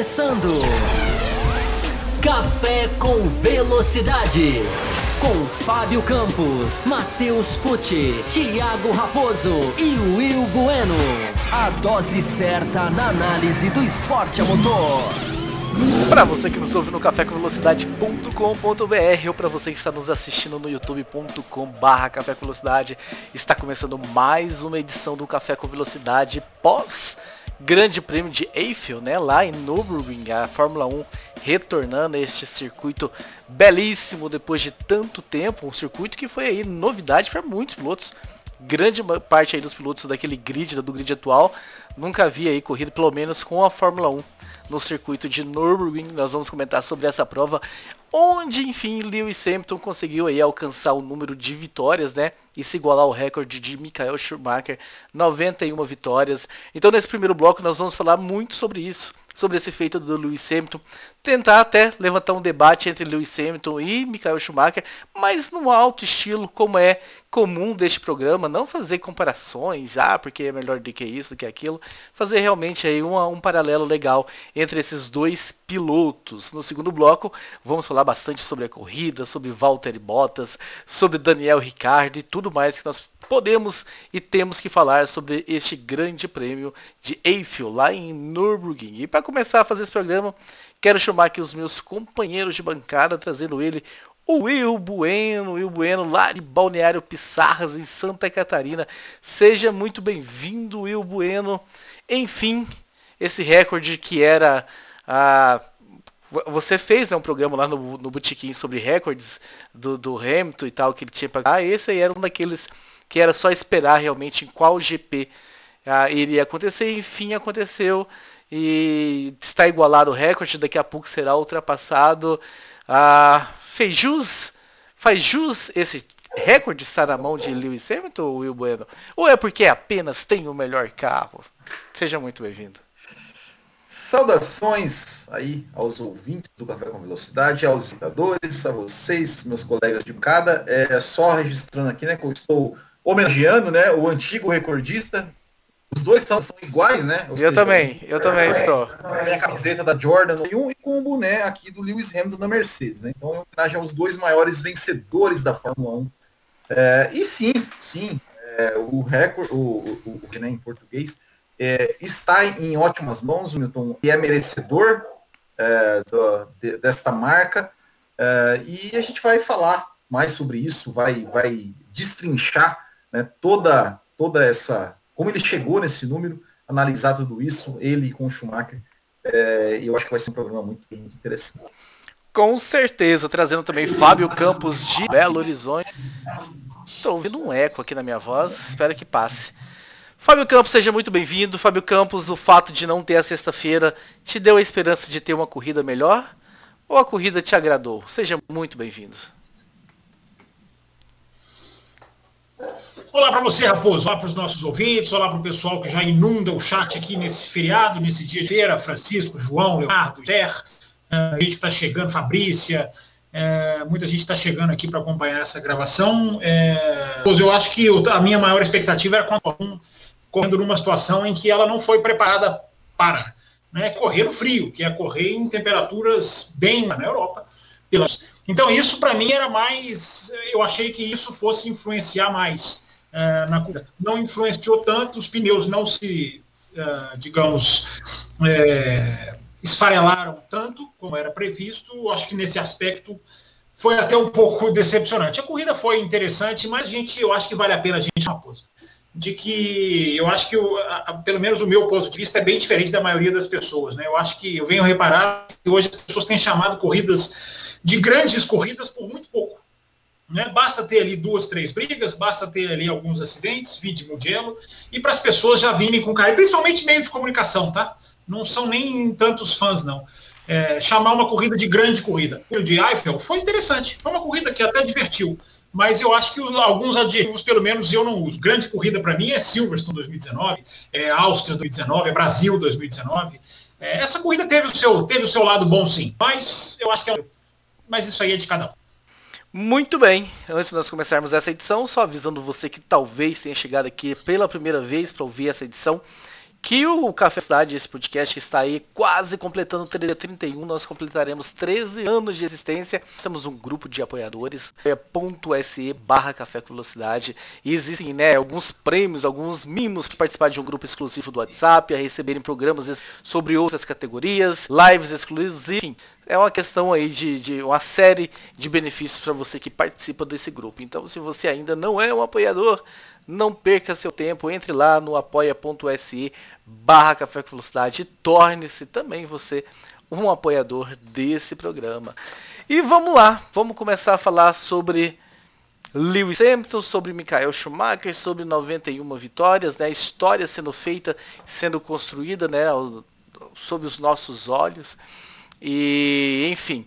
começando. Café com Velocidade. Com Fábio Campos, Matheus Pucci, Thiago Raposo e Will Bueno. A dose certa na análise do esporte a motor. Para você que nos ouve no cafécomvelocidade.com.br ou para você que está nos assistindo no youtube.com/barra está começando mais uma edição do Café com Velocidade pós Grande Prêmio de Eiffel, né, lá em Nürburgring, a Fórmula 1 retornando a este circuito belíssimo depois de tanto tempo, um circuito que foi aí novidade para muitos pilotos. Grande parte aí dos pilotos daquele grid, do grid atual, nunca havia aí corrido pelo menos com a Fórmula 1 no circuito de Nürburgring. Nós vamos comentar sobre essa prova, onde enfim Lewis Hamilton conseguiu aí alcançar o número de vitórias, né? E se igualar ao recorde de Michael Schumacher, 91 vitórias. Então nesse primeiro bloco nós vamos falar muito sobre isso, sobre esse feito do Lewis Hamilton, tentar até levantar um debate entre Lewis Hamilton e Michael Schumacher, mas no alto estilo, como é comum deste programa, não fazer comparações, ah, porque é melhor do que isso, do que aquilo, fazer realmente aí um, um paralelo legal entre esses dois pilotos. No segundo bloco, vamos falar bastante sobre a corrida, sobre Valtteri Bottas, sobre Daniel Ricciardo e tudo mais que nós podemos e temos que falar sobre este grande prêmio de Eiffel lá em Nürburgring. E para começar a fazer esse programa, quero chamar aqui os meus companheiros de bancada, trazendo ele, o Will Bueno, Will Bueno, lá de Balneário Pissarras, em Santa Catarina. Seja muito bem-vindo, Will Bueno. Enfim, esse recorde que era a você fez né, um programa lá no, no Botequim sobre recordes do, do Hamilton e tal, que ele tinha para Ah, esse aí era um daqueles que era só esperar realmente em qual GP ah, iria acontecer. Enfim, aconteceu e está igualado o recorde, daqui a pouco será ultrapassado. Ah, fez jus, faz jus esse recorde estar na mão de Lewis Hamilton ou Will Bueno? Ou é porque apenas tem o melhor carro? Seja muito bem-vindo. Saudações aí aos ouvintes do Café com Velocidade, aos visitadores, a vocês, meus colegas de bancada. É só registrando aqui, né, que eu estou homenageando, né, o antigo recordista. Os dois são, são iguais, né? Ou eu seja, também, eu é, também é, estou. É a camiseta da Jordan e um e com o boné aqui do Lewis Hamilton da Mercedes, né? Então, em homenagem aos dois maiores vencedores da Fórmula 1. É, e sim, sim, é, o recorde, o, o, o, né, em português, é, está em ótimas mãos, o Milton, e é merecedor é, do, de, desta marca. É, e a gente vai falar mais sobre isso, vai, vai destrinchar né, toda, toda essa. como ele chegou nesse número, analisar tudo isso, ele com o Schumacher. É, eu acho que vai ser um programa muito, muito interessante. Com certeza, trazendo também Fábio Campos de Belo Horizonte. Estou ouvindo um eco aqui na minha voz, espero que passe. Fábio Campos, seja muito bem-vindo. Fábio Campos, o fato de não ter a sexta-feira te deu a esperança de ter uma corrida melhor? Ou a corrida te agradou? Seja muito bem-vindo. Olá para você, Raposo. Olá para os nossos ouvintes. Olá para o pessoal que já inunda o chat aqui nesse feriado, nesse dia de feira. Francisco, João, Leonardo, Ger, eh, a gente está chegando, Fabrícia. É, muita gente está chegando aqui para acompanhar essa gravação. É, eu acho que a minha maior expectativa era a correndo numa situação em que ela não foi preparada para. Né, correr no frio, que é correr em temperaturas bem na Europa. Então isso para mim era mais, eu achei que isso fosse influenciar mais uh, na corrida. Não influenciou tanto, os pneus não se, uh, digamos, é, esfarelaram tanto como era previsto. Acho que nesse aspecto foi até um pouco decepcionante. A corrida foi interessante, mas gente, eu acho que vale a pena a gente uma coisa de que eu acho que, a, pelo menos o meu ponto de vista, é bem diferente da maioria das pessoas. Né? Eu acho que eu venho reparar que hoje as pessoas têm chamado corridas de grandes corridas por muito pouco. Né? Basta ter ali duas, três brigas, basta ter ali alguns acidentes, vídeo Mugello, e para as pessoas já virem com cara, principalmente meio de comunicação, tá? Não são nem tantos fãs, não. É, chamar uma corrida de grande corrida. O de Eiffel foi interessante, foi uma corrida que até divertiu mas eu acho que alguns adjetivos, pelo menos, eu não uso. Grande corrida para mim é Silverstone 2019, é Áustria 2019, é Brasil 2019. É, essa corrida teve o, seu, teve o seu lado bom, sim, mas eu acho que é. Mas isso aí é de cada um. Muito bem, antes de nós começarmos essa edição, só avisando você que talvez tenha chegado aqui pela primeira vez para ouvir essa edição, que o Café Cidade, esse podcast que está aí quase completando 31, nós completaremos 13 anos de existência. Temos um grupo de apoiadores, é .se barra Café com Velocidade. E existem né, alguns prêmios, alguns mimos para participar de um grupo exclusivo do WhatsApp, a receberem programas sobre outras categorias, lives exclusivas, enfim. É uma questão aí de, de uma série de benefícios para você que participa desse grupo. Então, se você ainda não é um apoiador, não perca seu tempo, entre lá no apoia.se barra Café com Velocidade e torne-se também você um apoiador desse programa. E vamos lá, vamos começar a falar sobre Lewis Hamilton, sobre Michael Schumacher, sobre 91 vitórias, né? História sendo feita, sendo construída, né? Sob os nossos olhos. E, enfim,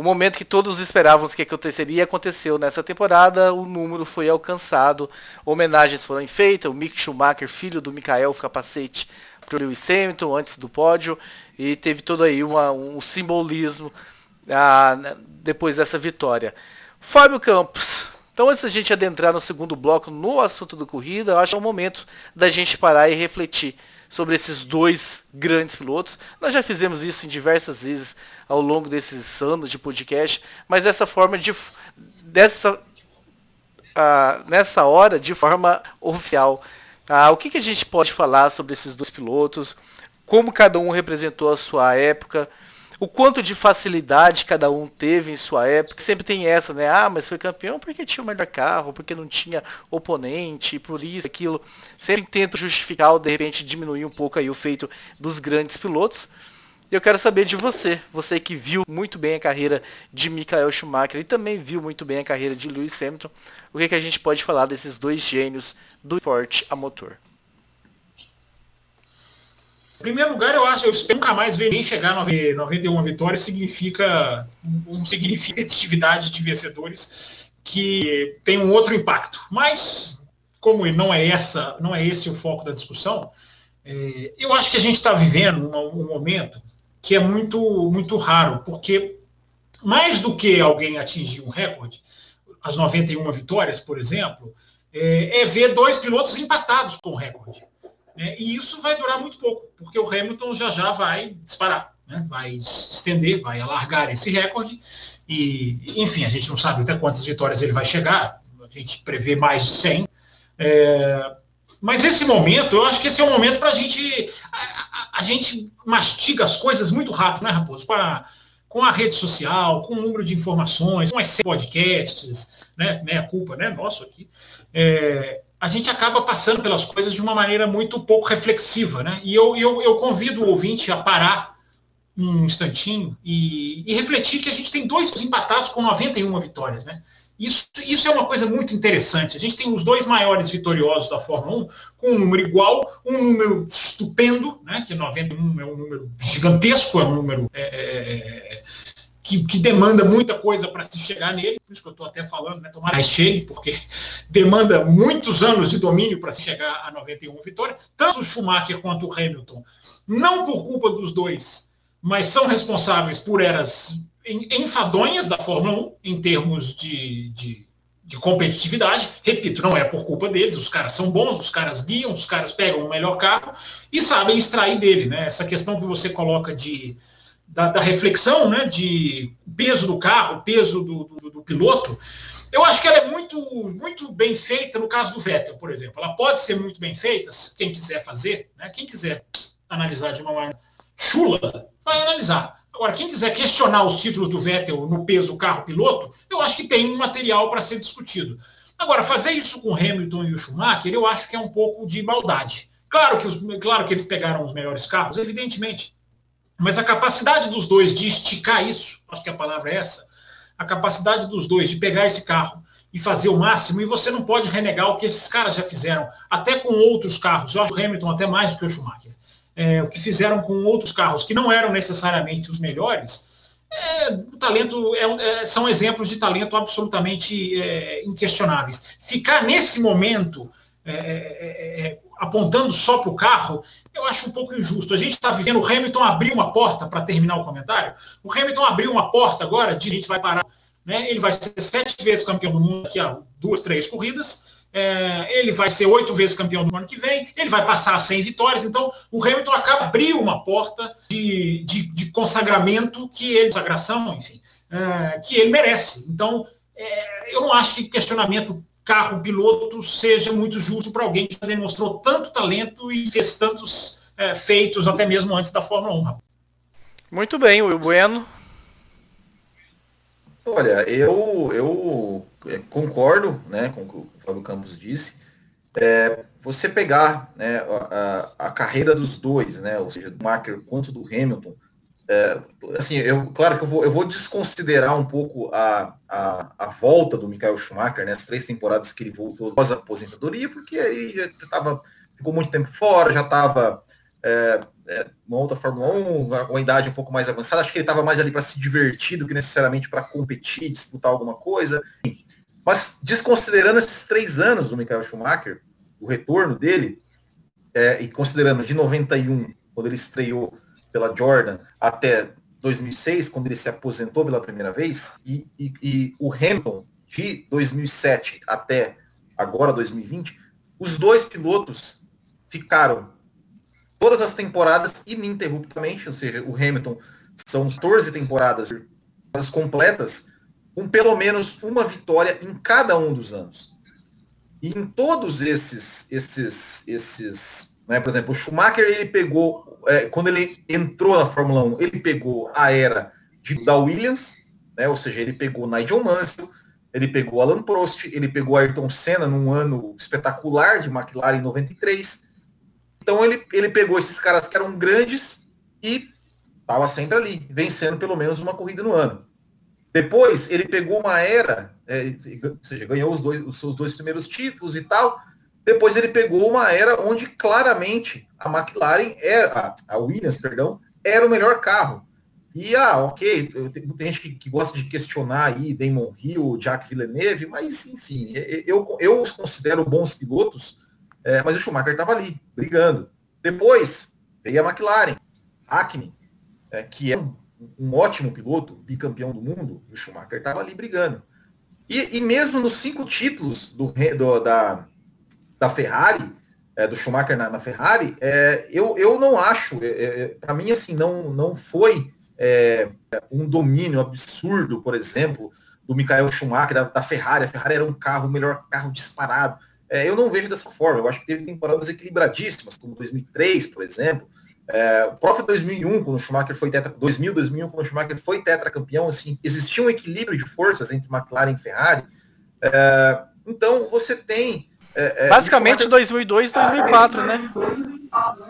o momento que todos esperávamos que aconteceria aconteceu. Nessa temporada, o número foi alcançado, homenagens foram feitas, o Mick Schumacher, filho do Michael, capacete para o Lewis Hamilton antes do pódio, e teve todo aí uma, um simbolismo ah, depois dessa vitória. Fábio Campos, então antes da gente adentrar no segundo bloco no assunto da corrida, eu acho que é o momento da gente parar e refletir sobre esses dois grandes pilotos. Nós já fizemos isso em diversas vezes ao longo desses anos de podcast, mas dessa forma de dessa uh, nessa hora de forma oficial. Uh, o que, que a gente pode falar sobre esses dois pilotos? Como cada um representou a sua época? O quanto de facilidade cada um teve em sua época. Sempre tem essa, né? Ah, mas foi campeão porque tinha o melhor carro, porque não tinha oponente, por isso, aquilo. Sempre tento justificar ou de repente diminuir um pouco aí o feito dos grandes pilotos. E eu quero saber de você, você que viu muito bem a carreira de Michael Schumacher e também viu muito bem a carreira de Lewis Hamilton, o que, que a gente pode falar desses dois gênios do esporte a motor? Em primeiro lugar, eu acho, eu espero nunca mais ver nem chegar a 91 vitórias, significa um significa atividade de vencedores que tem um outro impacto. Mas, como não é essa, não é esse o foco da discussão, é, eu acho que a gente está vivendo um, um momento que é muito, muito raro, porque mais do que alguém atingir um recorde, as 91 vitórias, por exemplo, é, é ver dois pilotos empatados com o recorde. É, e isso vai durar muito pouco, porque o Hamilton já já vai disparar, né? vai estender, vai alargar esse recorde. E, enfim, a gente não sabe até quantas vitórias ele vai chegar, a gente prevê mais de 100. É, mas esse momento, eu acho que esse é o momento para a gente. A gente mastiga as coisas muito rápido, né, Raposo? Com a, com a rede social, com o número de informações, com as podcasts, né? Meia culpa, né? Nosso aqui. É, a gente acaba passando pelas coisas de uma maneira muito pouco reflexiva, né? E eu, eu, eu convido o ouvinte a parar um instantinho e, e, refletir que a gente tem dois empatados com 91 vitórias, né? Isso, isso é uma coisa muito interessante. A gente tem os dois maiores vitoriosos da Fórmula 1 com um número igual, um número estupendo, né? Que 91 é um número gigantesco, é um número é, é, é que, que, demanda muita coisa para se chegar nele, por isso que eu estou até falando, né? Tomara que chegue, porque demanda muitos anos de domínio para se chegar a 91 vitórias. Tanto o Schumacher quanto o Hamilton, não por culpa dos dois, mas são responsáveis por eras enfadonhas da Fórmula 1 em termos de, de, de competitividade. Repito, não é por culpa deles, os caras são bons, os caras guiam, os caras pegam o melhor carro e sabem extrair dele. Né? Essa questão que você coloca de da, da, reflexão né, de peso do carro, peso do, do, do, piloto, eu acho que ela é muito, muito bem feita no caso do Vettel, por exemplo. Ela pode ser muito bem feita, quem quiser fazer, né, quem quiser analisar de uma maneira chula, vai analisar. Agora, quem quiser questionar os títulos do Vettel no peso carro-piloto, eu acho que tem um material para ser discutido. Agora, fazer isso com Hamilton e o Schumacher, eu acho que é um pouco de maldade. Claro que, os, claro que eles pegaram os melhores carros, evidentemente. Mas a capacidade dos dois de esticar isso, acho que a palavra é essa, a capacidade dos dois de pegar esse carro e fazer o máximo, e você não pode renegar o que esses caras já fizeram, até com outros carros. Eu acho o Hamilton até mais do que o Schumacher. É, o que fizeram com outros carros que não eram necessariamente os melhores, é, o talento é, é são exemplos de talento absolutamente é, inquestionáveis. Ficar nesse momento é, apontando só para o carro, eu acho um pouco injusto. A gente está vivendo, o Hamilton abriu uma porta, para terminar o comentário, o Hamilton abriu uma porta agora, de a gente vai parar, né? ele vai ser sete vezes campeão do mundo daqui a duas, três corridas, é, ele vai ser oito vezes campeão do ano que vem, ele vai passar a 100 vitórias, então o Hamilton acaba abriu uma porta de, de, de consagramento que ele, consagração, enfim, é, que ele merece. Então, é, eu não acho que questionamento carro-piloto seja muito justo para alguém que demonstrou tanto talento e fez tantos é, feitos até mesmo antes da Fórmula 1. Muito bem, o Bueno. Olha, eu, eu é, concordo né, com o que o Fábio Campos disse. É, você pegar né, a, a, carreira dos dois, né, ou seja, do Macker quanto do Hamilton, é, assim, eu, claro que eu vou, eu vou desconsiderar um pouco a, a, a, volta do Michael Schumacher, né, as três temporadas que ele voltou após a aposentadoria, porque aí já estava ficou muito tempo fora, já estava é, é, uma outra Fórmula 1, uma idade um pouco mais avançada. Acho que ele estava mais ali para se divertir do que necessariamente para competir, disputar alguma coisa. Mas desconsiderando esses três anos do Michael Schumacher, o retorno dele, é, e considerando de 91, quando ele estreou pela Jordan, até 2006, quando ele se aposentou pela primeira vez, e, e, e o Hamilton, de 2007 até agora, 2020, os dois pilotos ficaram todas as temporadas ininterruptamente, ou seja, o Hamilton são 14 temporadas completas, com pelo menos uma vitória em cada um dos anos. E em todos esses, esses, esses, né, por exemplo, o Schumacher ele pegou, é, quando ele entrou na Fórmula 1, ele pegou a era de, da Williams, né, ou seja, ele pegou Nigel Mansell, ele pegou Alan Prost, ele pegou Ayrton Senna num ano espetacular de McLaren em 93, então ele, ele pegou esses caras que eram grandes e estava sempre ali, vencendo pelo menos uma corrida no ano. Depois ele pegou uma era, é, ou seja, ganhou os, dois, os seus dois primeiros títulos e tal. Depois ele pegou uma era onde claramente a McLaren era, a Williams, perdão, era o melhor carro. E ah, ok, tem gente que, que, gosta de questionar aí Damon Hill, Jack Villeneuve, mas enfim, eu, eu os considero bons pilotos é, mas o Schumacher estava ali, brigando. Depois veio a McLaren, Hackney, é, que é um, um, ótimo piloto, bicampeão do mundo, o Schumacher estava ali brigando. E, e, mesmo nos cinco títulos do, do da, da Ferrari, é, do Schumacher na, na Ferrari, é, eu, eu não acho, é, é, para mim, assim, não, não foi um domínio absurdo, por exemplo, do Michael Schumacher, da, da Ferrari. A Ferrari era um carro, o melhor carro disparado é, eu não vejo dessa forma. Eu acho que teve temporadas equilibradíssimas, como 2003, por exemplo. É, o próprio 2001, quando o Schumacher foi tetra, 2000, 2001, quando o Schumacher foi tetracampeão, assim, existia um equilíbrio de forças entre McLaren e Ferrari. É, então você tem é, é basicamente Schumacher... 2002, 2004, né?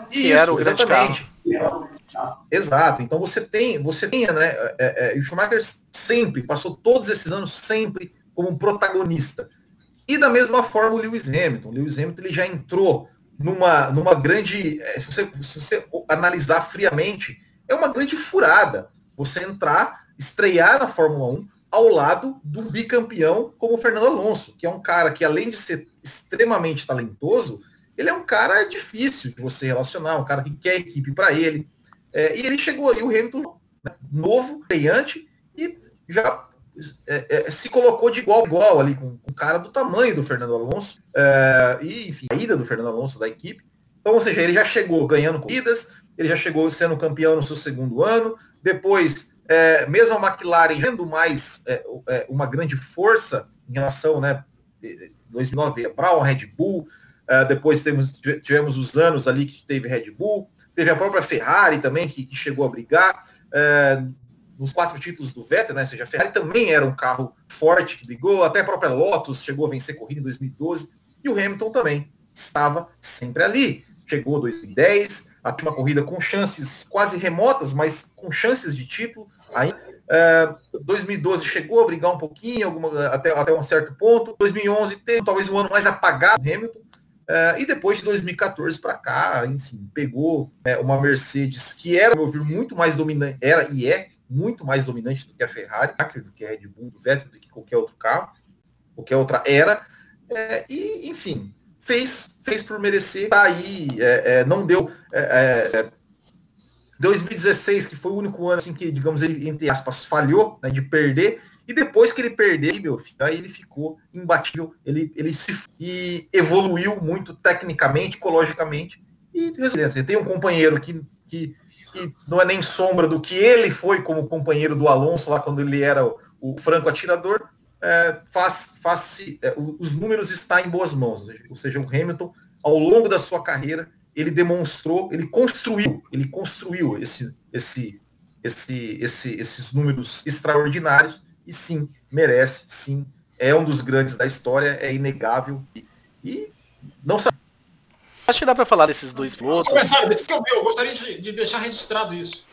Isso, que era o exatamente. Exato. Então você tem, você tem, né? É, é, o Schumacher sempre passou todos esses anos sempre como um protagonista. E da mesma forma o Lewis Hamilton. O Lewis Hamilton ele já entrou numa, numa grande. Se você, se você analisar friamente, é uma grande furada você entrar, estrear na Fórmula 1 ao lado do bicampeão como o Fernando Alonso, que é um cara que, além de ser extremamente talentoso, ele é um cara difícil de você relacionar, um cara que quer equipe para ele. É, e ele chegou aí, o Hamilton, né, novo, brilhante, e já é, é, se colocou de igual a igual ali com, com o cara do tamanho do Fernando Alonso é, e enfim a ida do Fernando Alonso da equipe então ou seja ele já chegou ganhando corridas ele já chegou sendo campeão no seu segundo ano depois é, mesmo a McLaren tendo mais é, é, uma grande força em relação né 2009 para o Red Bull depois temos, tivemos os anos ali que teve Red Bull teve a própria Ferrari também que, que chegou a brigar nos quatro títulos do Vettel, né? Ou seja, a Ferrari também era um carro forte que brigou, até a própria Lotus chegou a vencer corrida em 2012, e o Hamilton também estava sempre ali. Chegou 2010, a uma corrida com chances quase remotas, mas com chances de título. Aí, é, 2012 chegou a brigar um pouquinho, alguma, até, até um certo ponto. 2011 teve talvez um ano mais apagado do Hamilton. É, e depois de 2014 para cá, enfim, pegou é, uma Mercedes que era, meu ver, muito mais dominante, era e é muito mais dominante do que a Ferrari, do que a Red Bull, do Vettel, do que qualquer outro carro, qualquer outra era. É, e, enfim, fez, fez por merecer, tá aí, é, é, não deu. 2016, é, é, que foi o único ano assim, que, digamos, ele, entre aspas, falhou né, de perder, E depois que ele perdeu, meu filho, aí ele ficou imbatível, ele, ele se e evoluiu muito tecnicamente, ecologicamente. E resiliência. Tem um companheiro que, que, que, não é nem sombra do que ele foi como companheiro do Alonso lá quando ele era o, o franco atirador. É, faz, faz é, os números estão em boas mãos. Ou seja, o Hamilton, ao longo da sua carreira, ele demonstrou, ele construiu, ele construiu esse, esse, esse, esse, esses números extraordinários e sim, merece, sim, é um dos grandes da história, é inegável e, e não sabe. Acho que dá para falar desses dois pilotos. Eu gostaria de, de deixar registrado isso.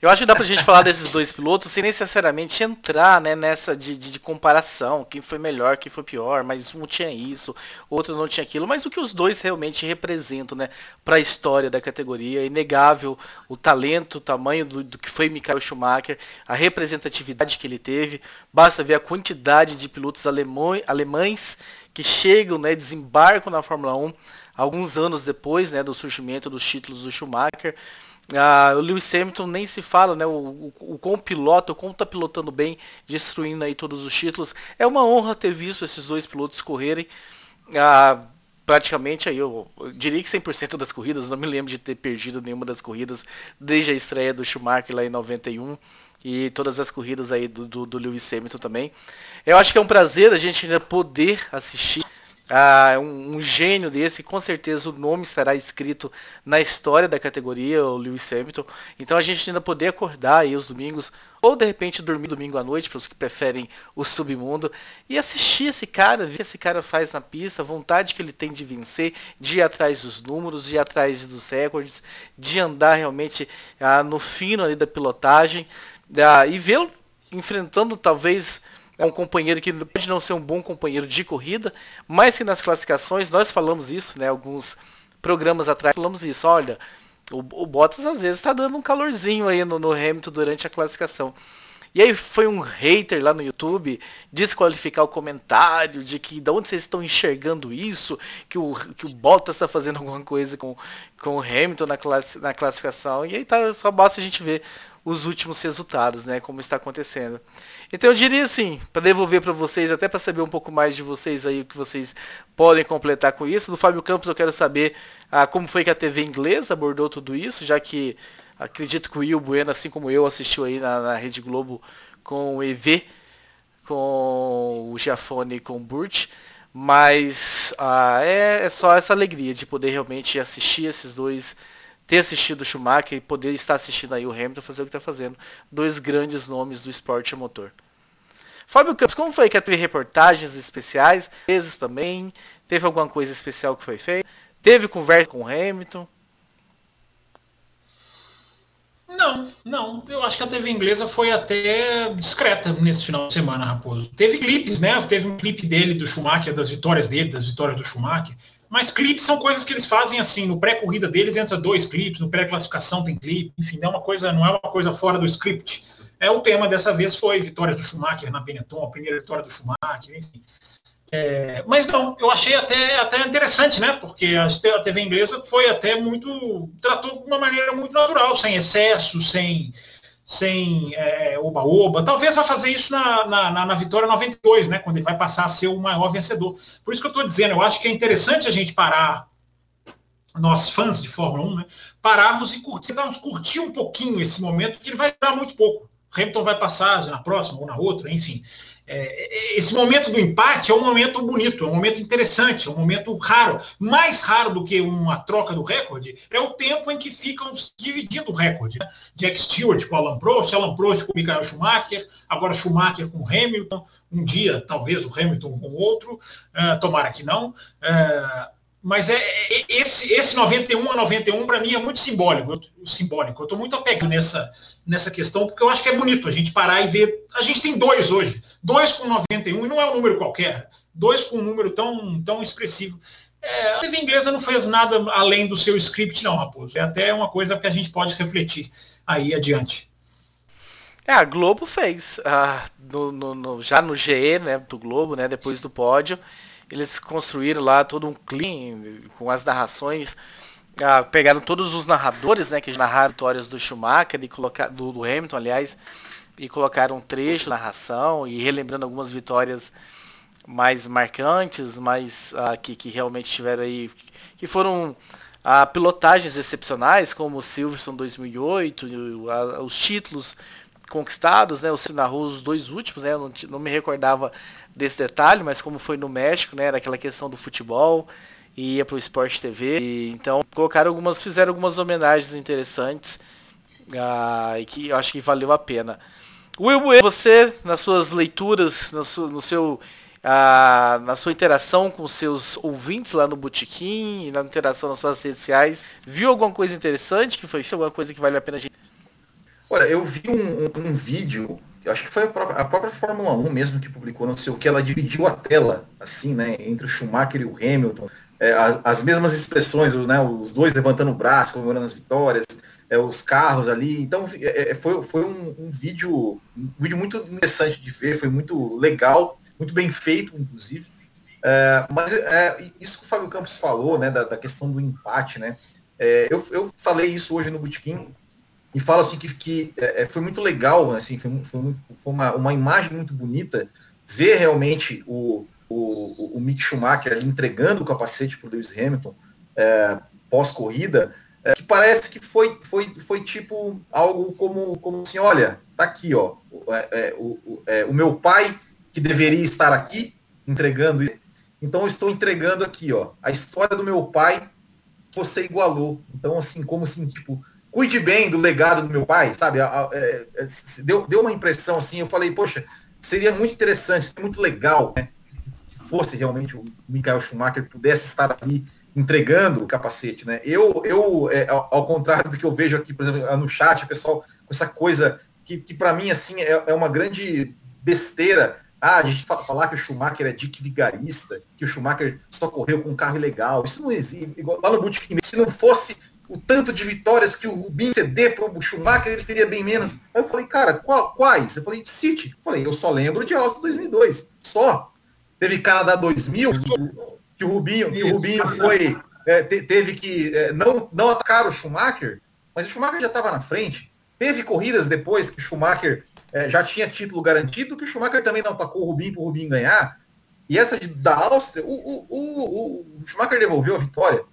Eu acho que dá pra gente falar desses dois pilotos sem necessariamente entrar né, nessa de, de, de, comparação, quem foi melhor, quem foi pior, mas um tinha isso, outro não tinha aquilo, mas o que os dois realmente representam né, para a história da categoria. É inegável o talento, o tamanho do, do que foi Michael Schumacher, a representatividade que ele teve. Basta ver a quantidade de pilotos alemães, alemães que chegam, né, desembarcam na Fórmula 1 alguns anos depois né, do surgimento dos títulos do Schumacher. Ah, o Lewis Hamilton nem se fala, né? O, o, o pilota, o como tá pilotando bem, destruindo aí todos os títulos. É uma honra ter visto esses dois pilotos correrem. Ah, praticamente aí, eu, eu diria que 100% das corridas, não me lembro de ter perdido nenhuma das corridas desde a estreia do Schumacher lá em 91 e todas as corridas aí do, do, do Lewis Hamilton também. Eu acho que é um prazer a gente ainda poder assistir ah, um, um, gênio desse, com certeza o nome estará escrito na história da categoria, o Lewis Hamilton. Então a gente ainda poder acordar aí os domingos, ou de repente dormir domingo à noite, para os que preferem o submundo, e assistir esse cara, ver o que esse cara faz na pista, a vontade que ele tem de vencer, de ir atrás dos números, de ir atrás dos recordes, de andar realmente ah, no fino ali da pilotagem, ah, e vê-lo enfrentando talvez é um companheiro que pode não ser um bom companheiro de corrida, mas que nas classificações, nós falamos isso, né? Alguns programas atrás falamos isso, olha, o, o Bottas às vezes está dando um calorzinho aí no, no Hamilton durante a classificação. E aí foi um hater lá no YouTube desqualificar o comentário de que de onde vocês estão enxergando isso, que o, que o Bottas está fazendo alguma coisa com, com o Hamilton na, classi, na classificação. E aí tá, só basta a gente ver os últimos resultados, né, como está acontecendo. Então eu diria assim, para devolver para vocês, até para saber um pouco mais de vocês aí, o que vocês podem completar com isso. Do Fábio Campos eu quero saber ah, como foi que a TV inglesa abordou tudo isso, já que acredito que o Will Bueno, assim como eu, assistiu aí na, na Rede Globo com o EV, com o Giafone e com o Burt. Mas ah, é, é só essa alegria de poder realmente assistir esses dois ter assistido o Schumacher e poder estar assistindo aí o Hamilton fazer o que está fazendo. Dois grandes nomes do esporte motor. Fábio Campos, como foi que teve reportagens especiais? Vezes também. Teve alguma coisa especial que foi feita? Teve conversa com o Hamilton? Não, não. Eu acho que a TV inglesa foi até discreta nesse final de semana, Raposo. Teve clipes, né? Teve um clipe dele, do Schumacher, das vitórias dele, das vitórias do Schumacher. Mas clipes são coisas que eles fazem assim, no pré-corrida deles entra dois clipes, no pré-classificação tem clipe, enfim, é uma coisa, não é uma coisa fora do script. É o tema dessa vez foi vitória do Schumacher na Benetton, a primeira vitória do Schumacher, enfim. É, mas não, eu achei até, até interessante, né? Porque a TV inglesa foi até muito. tratou de uma maneira muito natural, sem excesso, sem, sem é, oba-oba. Talvez vá fazer isso na, na, na, Vitória 92, né? Quando ele vai passar a ser o maior vencedor. Por isso que eu estou dizendo, eu acho que é interessante a gente parar, nós fãs de Fórmula 1, né? Pararmos e curtir, tentarmos curtir um pouquinho esse momento, que ele vai durar muito pouco. Hamilton vai passar na próxima ou na outra, enfim. É, esse momento do empate é um momento bonito, é um momento interessante, é um momento raro. Mais raro do que uma troca do recorde é o tempo em que ficam dividindo o recorde. Né? Jack Stewart com Alan Prost, Alan Prost com Michael Schumacher, agora Schumacher com Hamilton, um dia talvez o Hamilton com outro, uh, tomara que não. Uh, mas é, é, esse, esse 91 a 91 para mim é muito simbólico. Eu, simbólico. Eu estou muito apegado nessa, nessa questão, porque eu acho que é bonito a gente parar e ver. A gente tem dois hoje. Dois com 91, e não é um número qualquer. Dois com um número tão, tão expressivo. É, a TV inglesa não fez nada além do seu script, não, Raposo. É até uma coisa que a gente pode refletir aí adiante. É, a Globo fez. Ah, no, no, no, já no GE, né, do Globo, né, depois do pódio eles construíram lá todo um clean com as narrações. Ah, pegaram todos os narradores, né, que narraram vitórias do Schumacher e colocar, do, do, Hamilton, aliás, e colocaram um trecho, narração e relembrando algumas vitórias mais marcantes, mais uh, que, que realmente tiveram aí, que foram uh, pilotagens excepcionais, como o Silverson 2008, uh, os títulos conquistados, né? Você narrou os dois últimos, né? Eu não, não me recordava desse detalhe, mas como foi no México, né? Era aquela questão do futebol e ia para o Sport TV. E, então colocaram algumas, fizeram algumas homenagens interessantes uh, e que eu acho que valeu a pena. Will, você nas suas leituras, no, seu, no seu uh, na sua interação com seus ouvintes lá no Botequim na interação nas suas redes sociais, viu alguma coisa interessante que foi alguma coisa que vale a pena a gente Olha, eu vi um, um, um vídeo, acho que foi a própria, a própria, Fórmula 1 mesmo que publicou, não sei o que, ela dividiu a tela, assim, né, entre o Schumacher e o Hamilton, é, as, as, mesmas expressões, né, os dois levantando o braço, comemorando as vitórias, é, os carros ali, então é, é, foi, foi um, um, vídeo, um vídeo muito interessante de ver, foi muito legal, muito bem feito, inclusive, é, mas é, isso que o Fábio Campos falou, né, da, da questão do empate, né, eu, eu falei isso hoje no Bootkin, e fala assim que, que é, foi muito legal, assim, foi, foi, foi uma, uma imagem muito bonita ver realmente o, o, o Mick Schumacher ali entregando o capacete para o Lewis Hamilton é, pós-corrida, é, que parece que foi, foi, foi tipo algo como, como assim, olha, tá aqui, ó, é, é o, é, o meu pai que deveria estar aqui entregando isso, então eu estou entregando aqui, ó, a história do meu pai você igualou. Então, assim, como assim, tipo, cuide bem do legado do meu pai, sabe? É, é, deu, deu uma impressão assim, eu falei, poxa, seria muito interessante, seria muito legal, né? Que fosse realmente o Michael Schumacher pudesse estar ali entregando o capacete, né? Eu, eu é, ao, contrário do que eu vejo aqui, por exemplo, no chat, pessoal, com essa coisa que, que para mim, assim, é, é, uma grande besteira. Ah, a gente fala, falar que o Schumacher é Dick Vigarista, que o Schumacher só correu com um carro ilegal. Isso não existe. Lá no Bootkin, se não fosse o tanto de vitórias que o Rubinho ceder para o Schumacher, ele teria bem menos. Aí eu falei, cara, qual, quais? Eu falei, City. Eu falei, eu só lembro de Austin 2002. Só. Teve Canadá 2000, que o Rubinho, que o Rubinho foi, é, te, teve que é, não, não atacar o Schumacher, mas o Schumacher já estava na frente. Teve corridas depois que o Schumacher é, já tinha título garantido, que o Schumacher também não atacou o Rubinho para o Rubinho ganhar. E essa de, da Áustria, o, o, o, o Schumacher devolveu a vitória.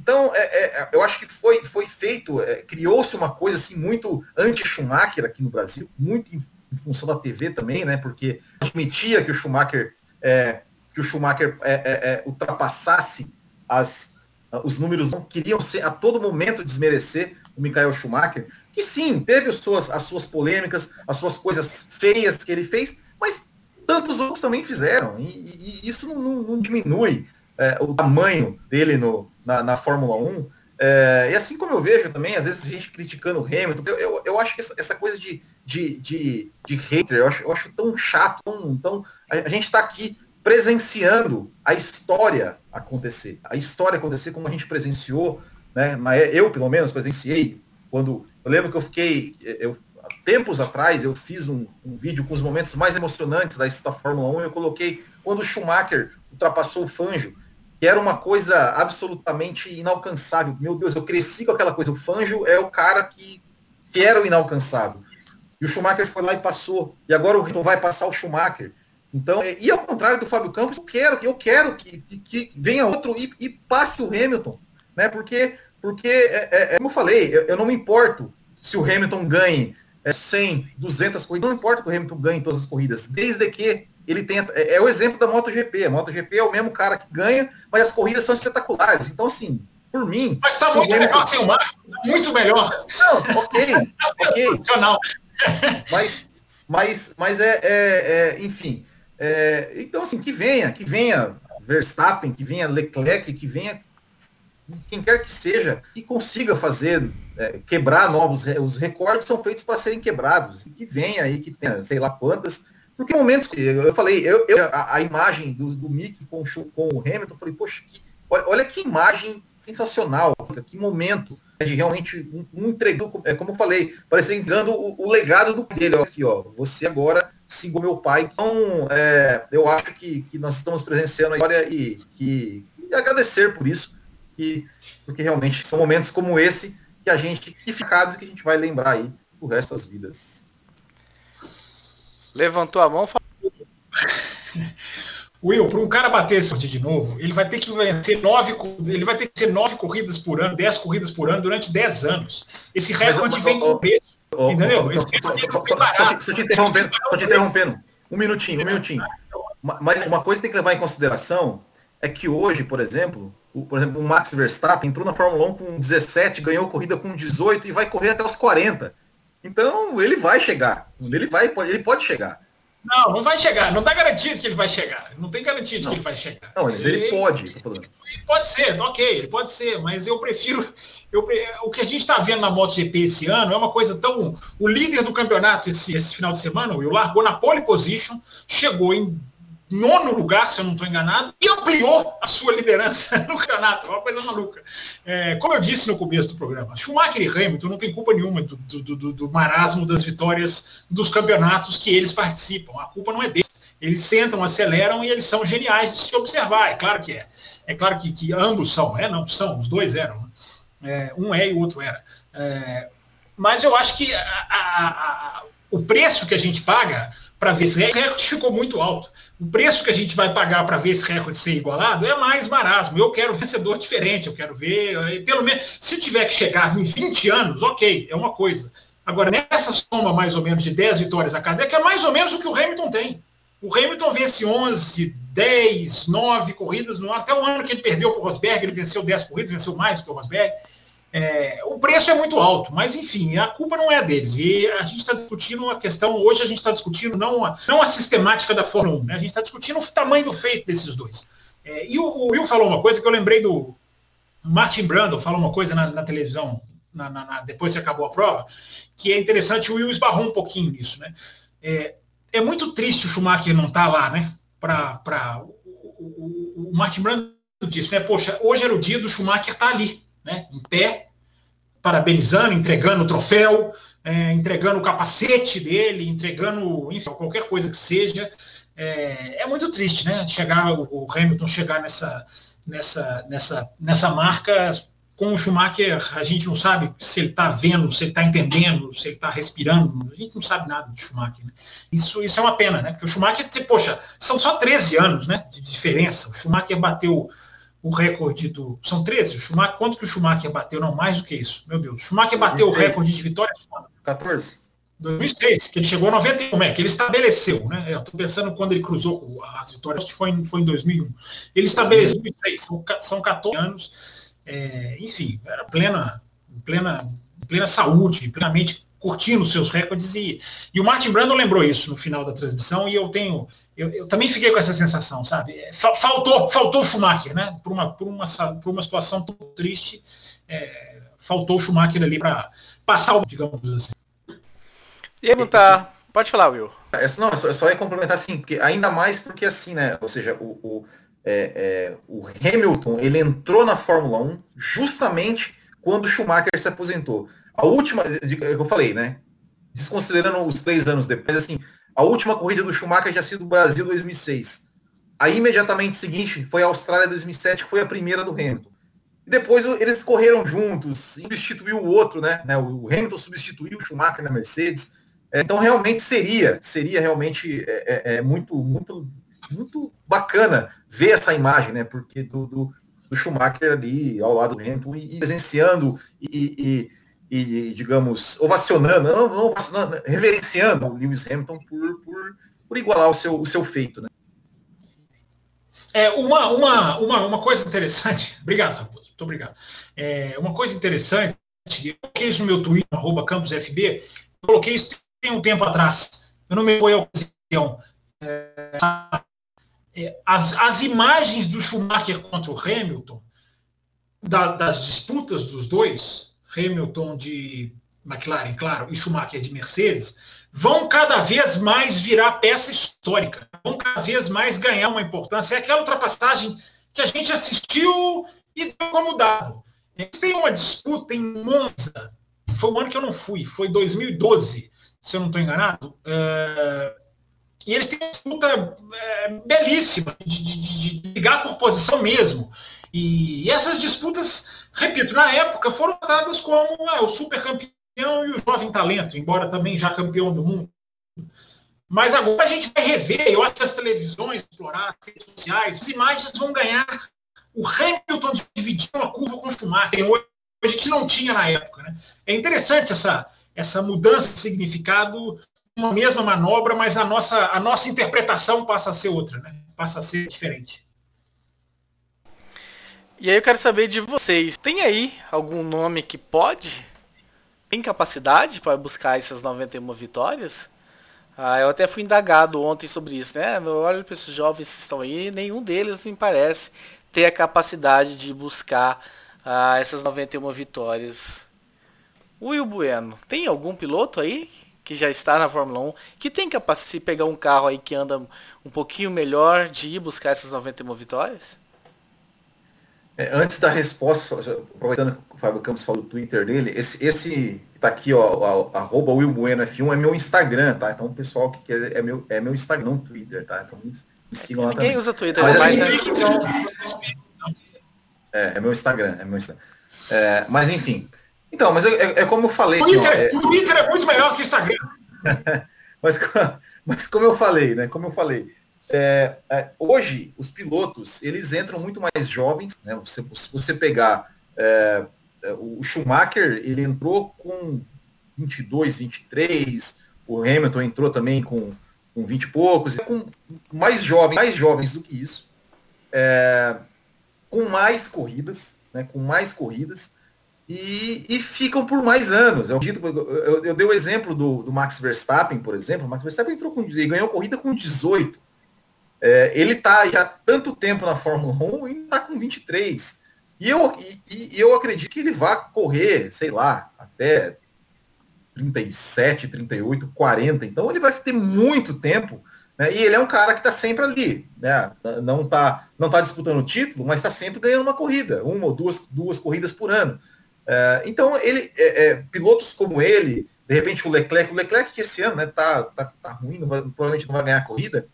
Então, é, é, eu acho que foi, foi feito, é, criou-se uma coisa assim muito anti-Schumacher aqui no Brasil, muito em, em, função da TV também, né? Porque admitia que o Schumacher, é, que o Schumacher é, é, ultrapassasse as, os números, não queriam ser a todo momento desmerecer o Michael Schumacher, que sim, teve as suas, as suas polêmicas, as suas coisas feias que ele fez, mas tantos outros também fizeram, e, e, isso não, não, não diminui o tamanho dele no, na, na Fórmula 1. É, e assim como eu vejo também, às vezes a gente criticando o Hamilton, eu, eu, eu acho que essa, essa, coisa de, de, de, de hater, eu acho, eu acho tão chato, tão, tão a, a gente está aqui presenciando a história acontecer, a história acontecer como a gente presenciou, né? Eu, pelo menos, presenciei quando eu lembro que eu fiquei, eu, tempos atrás, eu fiz um, um vídeo com os momentos mais emocionantes da da Fórmula 1, eu coloquei quando o Schumacher ultrapassou o Fangio, que era uma coisa absolutamente inalcançável. Meu Deus, eu cresci com aquela coisa. O Fangio é o cara que, que era o inalcançável. E o Schumacher foi lá e passou. E agora o Hamilton vai passar o Schumacher. Então, é, e ao contrário do Fábio Campos, eu quero, eu quero que, que, que venha outro e, e, passe o Hamilton. Né? Porque, porque é, é, é como eu falei, eu, eu, não me importo se o Hamilton ganhe é, 100, 200 corridas. Não importa que o Hamilton ganhe todas as corridas, desde que ele tem. É, é, o exemplo da MotoGP. A MotoGP é o mesmo cara que ganha, mas as corridas são espetaculares. Então, assim, por mim. Mas tá muito melhor sem o Marco. Muito melhor. Não, ok. ok. mas, mas, mas é, é, é enfim. É, então, assim, que venha, que venha Verstappen, que venha Leclerc, que venha quem quer que seja, que consiga fazer, é, quebrar novos, os recordes são feitos para serem quebrados, e que venha aí, que tenha, sei lá quantas, porque momentos que eu falei, eu, eu a, a, imagem do, do Mick com, com o Hamilton, eu falei, poxa, que, olha, olha, que imagem sensacional, que momento né, de realmente um, um entregando, é, como eu falei, parecia entregando o, o, legado do dele, ó, aqui, ó, você agora siga meu pai. Então, é, eu acho que, que nós estamos presenciando a história e, que, e agradecer por isso, e, porque realmente são momentos como esse que a gente, que ficados, que a gente vai lembrar aí o resto das vidas. Levantou a mão, Will, para um cara bater esse de novo, ele vai ter que vencer nove, ele vai ter que ser nove corridas por ano, dez corridas por ano durante dez anos. Esse recorde vem com preço. entendeu? Só te interrompendo, só te interrompendo. Um minutinho, um minutinho. Mas uma coisa que tem que levar em consideração é que hoje, por exemplo, o, por exemplo, o Max Verstappen entrou na Fórmula 1 com 17, ganhou corrida com 18 e vai correr até os 40. Então ele vai chegar. Ele vai, ele pode chegar. Não, não vai chegar. Não está garantido que ele vai chegar. Não tem garantia de não. que ele vai chegar. Não, mas ele, ele pode. Ele, ele, pode ser, ok, ele pode ser, mas eu prefiro. Eu, o que a gente está vendo na MotoGP esse ano é uma coisa tão. O líder do campeonato esse, esse final de semana, o largou na pole position, chegou em nono lugar, se eu não estou enganado, e ampliou a sua liderança no campeonato. É uma coisa maluca. É, como eu disse no começo do programa, Schumacher e Hamilton não tem culpa nenhuma do, do, do, do, marasmo das vitórias dos campeonatos que eles participam. A culpa não é deles. Eles sentam, aceleram e eles são geniais de se observar. É claro que é. É claro que, que ambos são. É, não, são. Os dois eram. É, um é e o outro era. É, mas eu acho que a, a, a, o preço que a gente paga para ver esse recorde ficou muito alto. O preço que a gente vai pagar para ver esse recorde ser igualado é mais marasmo. Eu quero um vencedor diferente, eu quero ver, eh, pelo menos, se tiver que chegar em 20 anos, ok, é uma coisa. Agora, nessa soma mais ou menos de 10 vitórias a cada, é que é mais ou menos o que o Hamilton tem. O Hamilton vence 11, 10, 9 corridas no ano. Até o ano que ele perdeu para o Rosberg, ele venceu 10 corridas, venceu mais que o Rosberg. É, o preço é muito alto, mas enfim, a culpa não é deles. E a gente está discutindo uma questão, hoje a gente está discutindo não a, não a sistemática da Fórmula 1, né? a gente está discutindo o tamanho do feito desses dois. É, e o, o, Will falou uma coisa que eu lembrei do Martin Brandon, falou uma coisa na, na televisão, na, na, depois que acabou a prova, que é interessante, o Will esbarrou um pouquinho nisso. Né? É, é muito triste o Schumacher não estar tá lá, né? Para o, o, o Martin Brandon disse, né? Poxa, hoje era o dia do Schumacher estar tá ali né, em pé, parabenizando, entregando o troféu, é, entregando o capacete dele, entregando, enfim, qualquer coisa que seja. É, é muito triste, né? Chegar o, Hamilton chegar nessa, nessa, nessa, nessa marca com o Schumacher, a gente não sabe se ele está vendo, se ele está entendendo, se ele está respirando, a gente não sabe nada do Schumacher. Né? Isso, isso é uma pena, né? Porque o Schumacher, poxa, são só 13 anos né, de diferença. O Schumacher bateu o recorde do. São 13? O Schumacher, quanto que o Schumacher bateu? Não, mais do que isso. Meu Deus. O Schumacher bateu 2006. o recorde de vitórias. 14. 2006, que ele chegou a 91, é, que ele estabeleceu, né? Eu estou pensando quando ele cruzou as vitórias, acho que foi em, foi em 2001. Ele estabeleceu 2006, são, são 14 anos, é, enfim, era plena, plena, plena saúde, plenamente curtindo seus recordes e, e o Martin Brandon lembrou isso no final da transmissão e eu tenho eu, eu também fiquei com essa sensação sabe? É, faltou faltou o Schumacher né? Por uma por uma por uma situação tão triste é, faltou o Schumacher ali para passar o digamos assim. Perguntar pode falar Will. É, não só, só ia complementar assim porque ainda mais porque assim né ou seja o, o, é, é, o Hamilton ele entrou na Fórmula 1 justamente quando o Schumacher se aposentou a última, eu falei, né? Desconsiderando os três anos depois, assim, a última corrida do Schumacher já sido Brasil 2006. Aí imediatamente seguinte foi a Austrália 2007, que foi a primeira do Hamilton. E depois eles correram juntos, substituiu o outro, né? né o Hamilton substituiu o Schumacher na Mercedes. É, então realmente seria, seria realmente é, é, é, muito, muito, muito bacana ver essa imagem, né? Porque do, do, do Schumacher ali ao lado do Hamilton e, e presenciando e, e e, digamos, ovacionando, não, não ovacionando, reverenciando o Lewis Hamilton por, por, por igualar o seu, o seu feito. Né? É, uma, uma, uma, uma coisa interessante, obrigado, Raposo, muito obrigado. É, uma coisa interessante, eu coloquei isso no meu Twitter, arroba campusfb, coloquei isso tem um tempo atrás, eu não me foi a ocasião. É, as, as imagens do Schumacher contra o Hamilton, da, das disputas dos dois, Hamilton de McLaren, claro, e Schumacher de Mercedes, vão cada vez mais virar peça histórica, vão cada vez mais ganhar uma importância. É aquela ultrapassagem que a gente assistiu e deu como dado. Eles têm uma disputa em Monza, foi um ano que eu não fui, foi 2012, se eu não estou enganado. É... E eles têm uma disputa é, belíssima de, de, de, ligar por posição mesmo. E essas disputas, repito, na época foram dadas como ah, o super campeão e o jovem talento, embora também já campeão do mundo. Mas agora a gente vai rever, eu acho que as televisões explorar, as redes sociais, as imagens vão ganhar o Hamilton dividindo a curva com o Schumacher, hoje que não tinha na época. Né? É interessante essa, essa mudança de significado, uma mesma manobra, mas a nossa, a nossa interpretação passa a ser outra, né? passa a ser diferente. E aí eu quero saber de vocês, tem aí algum nome que pode, tem capacidade para buscar essas 91 vitórias? Ah, eu até fui indagado ontem sobre isso, né? Olha para esses jovens que estão aí, nenhum deles me parece ter a capacidade de buscar ah, essas 91 vitórias. Will Bueno, tem algum piloto aí que já está na Fórmula 1 que tem capacidade de pegar um carro aí que anda um pouquinho melhor de ir buscar essas 91 vitórias? É, antes da resposta, aproveitando que o Fábio Campos falou do Twitter dele, esse, esse tá aqui, ó, arroba Will Bueno F1 é meu Instagram, tá? Então o pessoal que quer é meu, é meu Instagram, não Twitter, tá? Então me, me sigam lá Ninguém também. usa Twitter, mas, mas, assim, é, é meu Instagram, é meu Instagram. É, mas enfim. Então, mas é, é como eu falei. Twitter, assim, ó, é... o Twitter é muito melhor que o Instagram. mas, mas como eu falei, né? Como eu falei, é, é, hoje os pilotos eles entram muito mais jovens, né? Você, se você pegar é, é, o Schumacher, ele entrou com 22, 23, o Hamilton entrou também com, com 20 e poucos, com mais jovens, mais jovens do que isso, é, com mais corridas, né, com mais corridas, e, e, ficam por mais anos. Eu, eu, eu dei o exemplo do, do, Max Verstappen, por exemplo. O Max Verstappen entrou com, ele ganhou corrida com 18. É, ele está já tanto tempo na Fórmula 1 e está com 23. E eu, e, e eu acredito que ele vá correr, sei lá, até 37, 38, 40. Então ele vai ter muito tempo. Né? E ele é um cara que está sempre ali. Né? Não está não tá disputando o título, mas está sempre ganhando uma corrida, uma ou duas, duas corridas por ano. É, então, ele, é, é, pilotos como ele, de repente o Leclerc, o Leclerc que esse ano né, tá, tá, tá ruim, não vai, provavelmente não vai ganhar a corrida,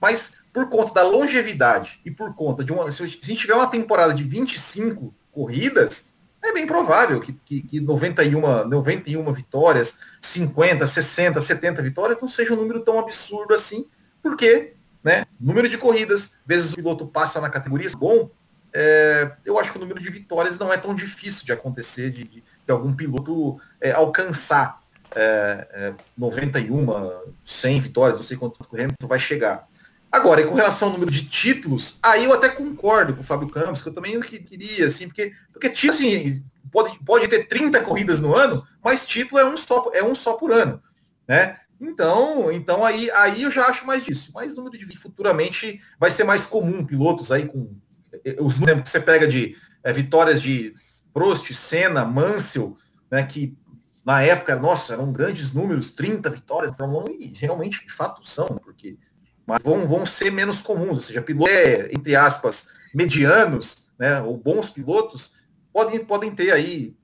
mas por conta da longevidade e por conta de uma. Se a gente tiver uma temporada de 25 corridas, é bem provável que, que, que 91, 91 vitórias, 50, 60, 70 vitórias não seja um número tão absurdo assim, porque né, número de corridas, vezes o piloto passa na categoria bom, é, eu acho que o número de vitórias não é tão difícil de acontecer, de, de, de algum piloto é, alcançar é, 91, é, 100 vitórias, não sei quanto o Hamilton vai chegar. Agora, e com relação ao número de títulos, aí eu até concordo com o Fábio Campos, que eu também queria, assim, porque, porque assim, pode, pode ter 30 corridas no ano, mas título é um só, é um só por ano, né? Então, então aí, aí eu já acho mais disso. Mas número de futuramente vai ser mais comum, pilotos aí com os números que você pega de é, vitórias de Prost, Senna, Mansell, né, que na época, nossa, eram grandes números, 30 vitórias 1, e realmente, de fato, são, porque mas vão, vão ser menos comuns, ou seja, pilotos, entre aspas, medianos, né, ou bons pilotos, podem, podem ter aí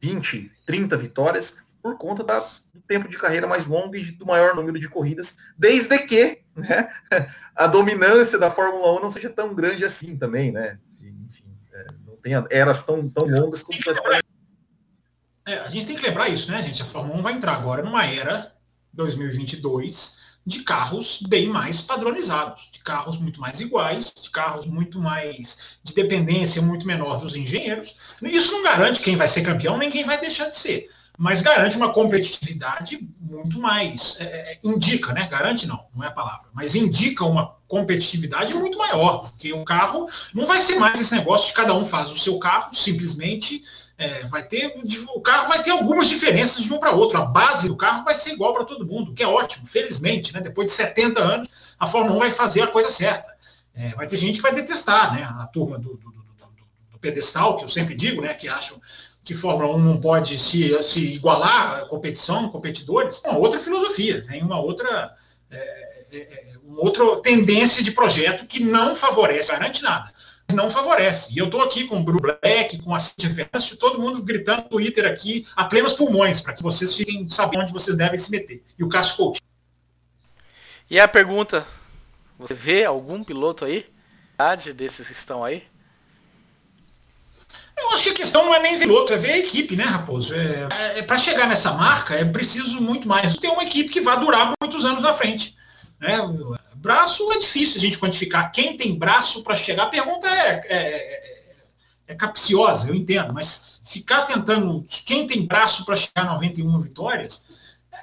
20, 30 vitórias por conta da, do tempo de carreira mais longo e do maior número de corridas, desde que né, a dominância da Fórmula 1 não seja tão grande assim também, né? Enfim, é, não tem eras tão, tão longas como essa. É, a gente tem que lembrar isso, né, gente? A Fórmula 1 vai entrar agora numa era 2022 de carros bem mais padronizados, de carros muito mais iguais, de carros muito mais de dependência muito menor dos engenheiros. Isso não garante quem vai ser campeão nem quem vai deixar de ser, mas garante uma competitividade muito mais, é, é indica, né? Garante não, não é a palavra, mas indica uma competitividade muito maior, porque o carro não vai ser mais esse negócio de cada um faz o seu carro, simplesmente é, vai ter, o carro vai ter algumas diferenças de um para outro. A base do carro vai ser igual para todo mundo, que é ótimo, felizmente. Né? Depois de 70 anos, a Fórmula 1 vai fazer a coisa certa. É, vai ter gente que vai detestar, né? A turma do, do, do, do, pedestal, que eu sempre digo, né? Que acham que Fórmula 1 não pode se, se igualar à competição, competidores. Uma outra filosofia, tem uma outra, é, é, é, uma outra tendência de projeto que não favorece, garante nada não favorece. E eu estou aqui com o Bruno Black, com a Cintia Fernandes, todo mundo gritando no Twitter aqui a plenos pulmões, para que vocês fiquem sabendo onde vocês devem se meter. E o Cássio Coach. E a pergunta, você vê algum piloto aí? Desses que estão aí? Eu acho que a questão não é nem ver piloto, é ver a equipe, né, Raposo? É, é, é para chegar nessa marca é preciso muito mais. Ter uma equipe que vai durar muitos anos na frente. Né? Braço é difícil a gente quantificar. Quem tem braço para chegar? A pergunta é, é, é, é capciosa, eu entendo, mas ficar tentando quem tem braço para chegar a 91 vitórias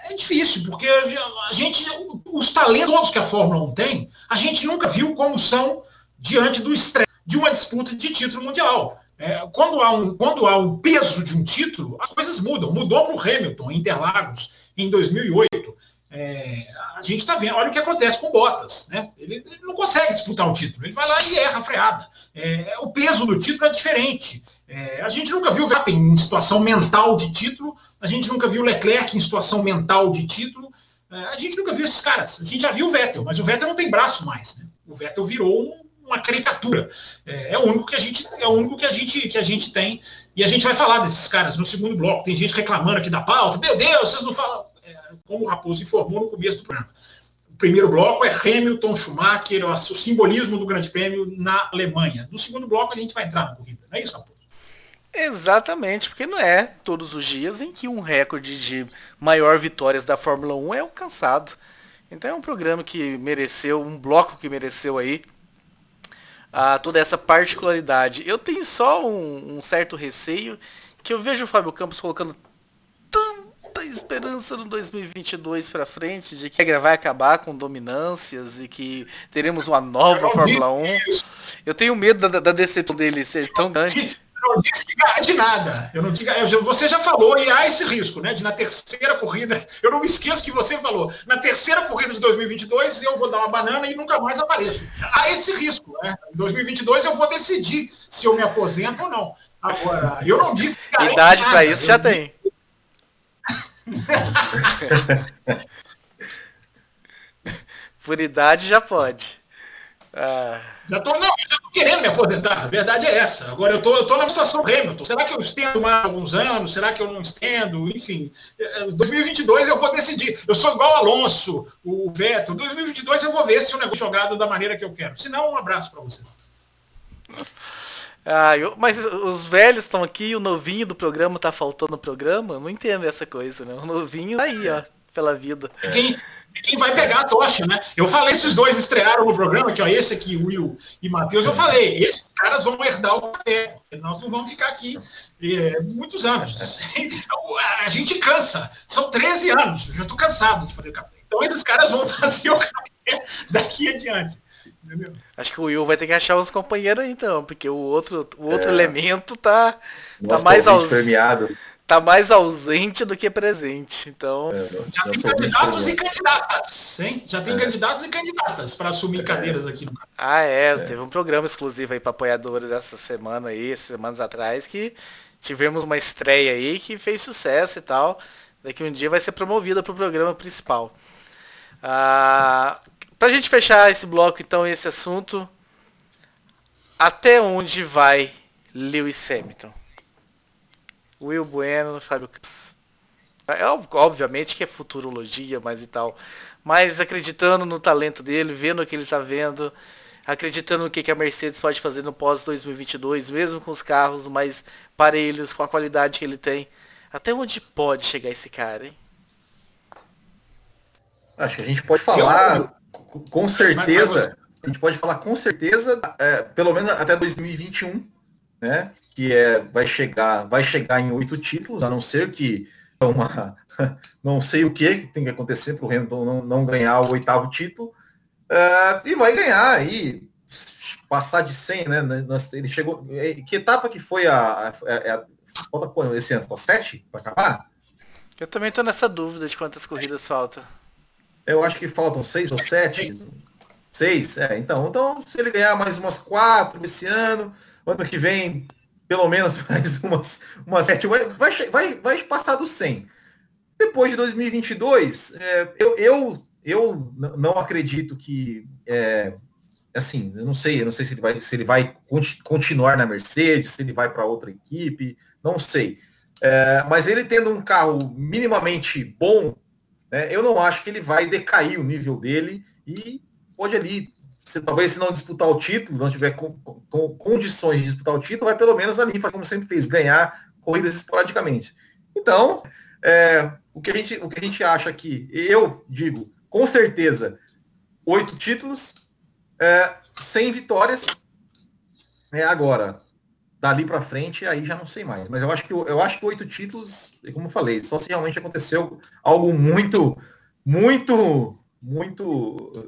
é difícil, porque a gente, os talentos que a Fórmula 1 tem, a gente nunca viu como são diante do estresse de uma disputa de título mundial. É, quando, há um, quando há um peso de um título, as coisas mudam. Mudou para o Hamilton, em Interlagos, em 2008. É, a gente está vendo, olha o que acontece com Bottas. Né? Ele, ele, não consegue disputar um título, ele vai lá e erra a freada. É, o peso do título é diferente. É, a gente nunca viu o Verstappen em situação mental de título, a gente nunca viu o Leclerc em situação mental de título, é, a gente nunca viu esses caras. A gente já viu o Vettel, mas o Vettel não tem braço mais. Né? O Vettel virou um uma caricatura. É, é, o único que a gente é o único que a gente que a gente tem e a gente vai falar desses caras no segundo bloco. Tem gente reclamando aqui da pauta. Meu Deus, vocês não falam. Como o Raposo informou no começo do programa. O primeiro bloco é Hamilton, Schumacher, o, simbolismo do Grande Prêmio na Alemanha. No segundo bloco a gente vai entrar na corrida. Não é isso, Raposo? Exatamente, porque não é todos os dias em que um recorde de maior vitórias da Fórmula 1 é alcançado. Então é um programa que mereceu, um bloco que mereceu aí a toda essa particularidade. Eu tenho só um, um, certo receio que eu vejo o Fábio Campos colocando esperança no 2022 para frente de que a vai acabar com dominâncias e que teremos uma nova Fórmula 1. Eu tenho medo da, da decepção dele ser tão grande não disse que garante nada. Eu não digo, você já falou e há esse risco, né? De na terceira corrida, eu não me esqueço que você falou, na terceira corrida de 2022 eu vou dar uma banana e nunca mais apareço. Há esse risco, né? Em 2022 eu vou decidir se eu me aposento ou não. Agora, eu não disse que idade para isso já tem. Por idade já pode. Ah. Já tô, não, já tô querendo me aposentar, a verdade é essa. Agora eu tô, eu tô na situação Hamilton. Será que eu estendo mais alguns anos? Será que eu não estendo? Enfim, 2022 é, eu vou decidir. Eu sou igual Alonso, o Vettel. 2022 eu vou ver se o negócio é jogado da maneira que eu quero. Se não, um abraço para vocês. Ah, eu, mas os velhos estão aqui, o novinho do programa tá faltando no programa? Não entendo essa coisa, né? O novinho tá aí, ó, pela vida. Quem, quem vai pegar a tocha, né? Eu falei, esses dois estrearam no programa, que ó, esse aqui, Will e Matheus, eu falei, esses caras vão herdar o café. Nós não vamos ficar aqui é, muitos anos. A gente cansa. São 13 anos. Eu já estou cansado de fazer café. Então esses caras vão fazer o café daqui adiante. Entendeu? Acho que o Will vai ter que achar uns companheiros aí, então, porque o outro, o outro é. elemento tá, tá mais ausente tá mais ausente do que presente. Então. É, já tem candidatos e candidatas, hein? Já tem é. candidatos e candidatas para assumir é. cadeiras aqui no Ah, é, é. Teve um programa exclusivo aí para apoiadores essa semana aí, semanas atrás, que tivemos uma estreia aí que fez sucesso e tal. Daqui um dia vai ser promovida para o programa principal. Ah, para a gente fechar esse bloco, então, esse assunto, até onde vai Lewis Hamilton? Will Bueno, Fábio Campos. É, obviamente que é futurologia, mas e tal. Mas acreditando no talento dele, vendo o que ele está vendo, acreditando no que, que a Mercedes pode fazer no pós 2022, mesmo com os carros mais parelhos, com a qualidade que ele tem. Até onde pode chegar esse cara, hein? Acho que a gente pode falar com certeza. A gente pode falar com certeza, é, pelo menos até 2021, né? que é, vai chegar vai chegar em oito títulos, a não ser que uma, não sei o que tem que acontecer para o Hamilton não, não ganhar o oitavo título, uh, e vai ganhar aí, passar de 100, né? Ele chegou. É, que etapa que foi a. a, falta quando esse ano? Ficou sete para acabar? Eu também estou nessa dúvida de quantas corridas falta. Eu acho que faltam seis ou sete. Seis, é. Então, então, se ele ganhar mais umas quatro esse ano, ano que vem pelo menos mais umas, umas sete, vai, vai, vai, vai passar do 100. Depois de 2022, é, eu, eu, eu não acredito que, é, assim, eu não sei, eu não sei se ele vai, se ele vai continuar na Mercedes, se ele vai para outra equipe, não sei. É, mas ele tendo um carro minimamente bom, né, eu não acho que ele vai decair o nível dele e pode ali se talvez se não disputar o título, não tiver com, com, condições de disputar o título, vai pelo menos ali, como sempre fez, ganhar corridas esporadicamente. Então, é, o, que a gente, o que a gente acha aqui, eu digo, com certeza, oito títulos, é, 100 vitórias. É agora, dali para frente, aí já não sei mais. Mas eu acho que eu acho que oito títulos, como eu falei, só se realmente aconteceu algo muito, muito, muito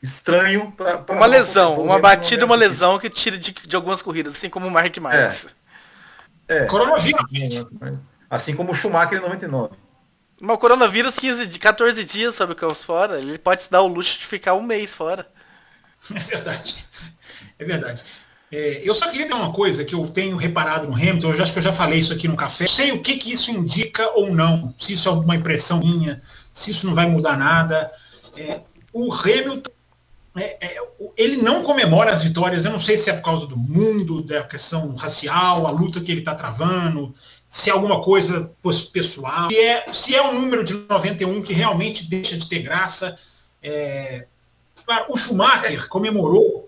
estranho para uma lesão, uma batida, uma lesão que tira de, de algumas corridas, assim como o Mark Marques. É. é. Coronavírus. Assim, assim como o Schumacher em 99. Mas o coronavírus 15, de 14 dias sobre o caos fora, ele pode se dar o luxo de ficar um mês fora. É verdade. É verdade. É, eu só queria dizer uma coisa que eu tenho reparado no Hamilton, eu acho que eu já falei isso aqui no café. Não sei o que, que isso indica ou não, se isso é uma impressão minha, se isso não vai mudar nada. É, o Hamilton, é, é ele não comemora as vitórias, eu não sei se é por causa do mundo, da questão racial, a luta que ele está travando, se é alguma coisa pessoal, se é, se é um número de 91 que realmente deixa de ter graça. É, o Schumacher comemorou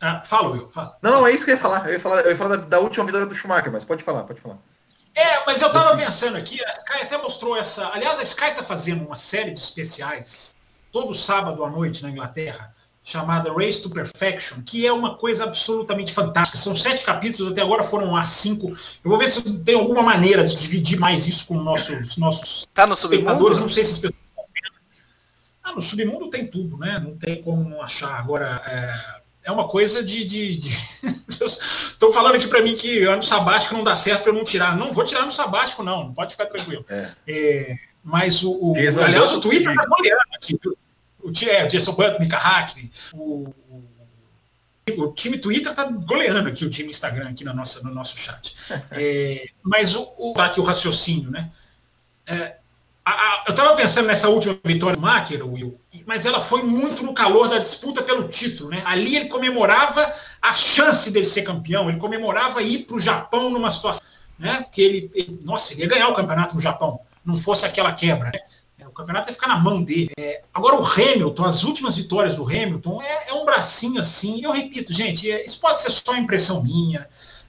ah, fala, Will, fala. Não, não, é isso que eu ia falar. Eu ia falar, eu ia falar da, da, última vitória do Schumacher, mas pode falar, pode falar. É, mas eu tava pensando aqui, a Sky até mostrou essa. Aliás, a Sky tá fazendo uma série de especiais todo sábado à noite na Inglaterra, chamada Race to Perfection, que é uma coisa absolutamente fantástica. São sete capítulos, até agora foram a cinco. Eu vou ver se tem alguma maneira de dividir mais isso com nossos, nossos tá no espectadores. Não sei se as pessoas. Ah, no submundo tem tudo, né? Não tem como achar. Agora, é é uma coisa de. de, Estão falando aqui para mim que ano sabático não dá certo para eu não tirar. Não vou tirar no sabático, não, não pode ficar tranquilo. É. É, mas o. o aliás, o Twitter está goleando aqui. O, é, o Jason Button, Mika Hackney, o, o time Twitter está goleando aqui o time Instagram aqui no nosso, no nosso chat. É, mas o, o, aqui o raciocínio, né? É, a, a, eu estava pensando nessa última vitória do Macker, Will, mas ela foi muito no calor da disputa pelo título. Né? Ali ele comemorava a chance dele ser campeão, ele comemorava ir para o Japão numa situação né, que ele, ele, nossa, ele ia ganhar o campeonato no Japão, não fosse aquela quebra. Né? É, o campeonato ia ficar na mão dele. É, agora o Hamilton, as últimas vitórias do Hamilton, é, é um bracinho assim. Eu repito, gente, é, isso pode ser só impressão minha.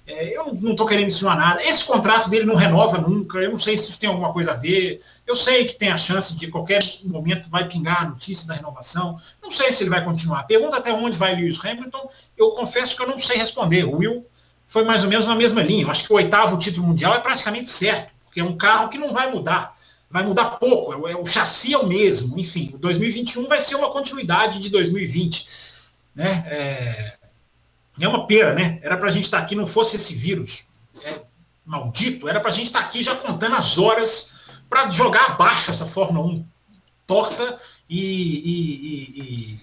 É, eu não estou querendo insinuar nada. Esse contrato dele não renova nunca. Eu não sei se isso tem alguma coisa a ver. Eu sei que tem a chance de qualquer momento vai pingar a notícia da renovação. Não sei se ele vai continuar. Pergunta até onde vai Lewis Hamilton. Eu confesso que eu não sei responder. O Will foi mais ou menos na mesma linha. Eu acho que o oitavo título mundial é praticamente certo, porque é um carro que não vai mudar. Vai mudar pouco. É, o chassi é o mesmo. Enfim, o 2021 vai ser uma continuidade de 2020. Né? É, é uma pena, né? Era para a gente estar tá aqui, não fosse esse vírus é, maldito, era para a gente estar tá aqui já contando as horas para jogar abaixo essa Fórmula 1 torta e, e,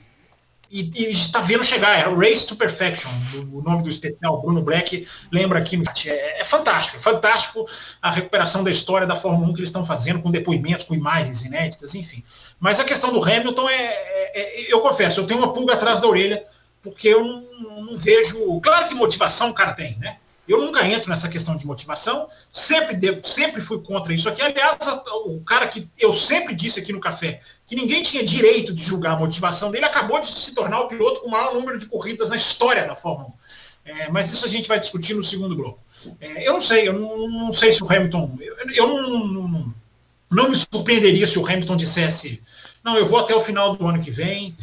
e, e está vendo chegar. É o Race to Perfection, o nome do especial. Bruno Black lembra aqui. É, é fantástico, é fantástico a recuperação da história da Fórmula 1 que eles estão fazendo, com depoimentos, com imagens inéditas, enfim. Mas a questão do Hamilton é, é, é eu confesso, eu tenho uma pulga atrás da orelha porque eu não, não, vejo. Claro que motivação o cara tem, né? Eu nunca entro nessa questão de motivação, sempre, devo, sempre fui contra isso aqui. Aliás, o cara que eu sempre disse aqui no café que ninguém tinha direito de julgar a motivação dele, acabou de se tornar o piloto com o maior número de corridas na história da Fórmula 1. É, mas isso a gente vai discutir no segundo bloco. É, eu não sei, eu não, não, sei se o Hamilton. Eu, eu não, não, não me surpreenderia se o Hamilton dissesse: não, eu vou até o final do ano que vem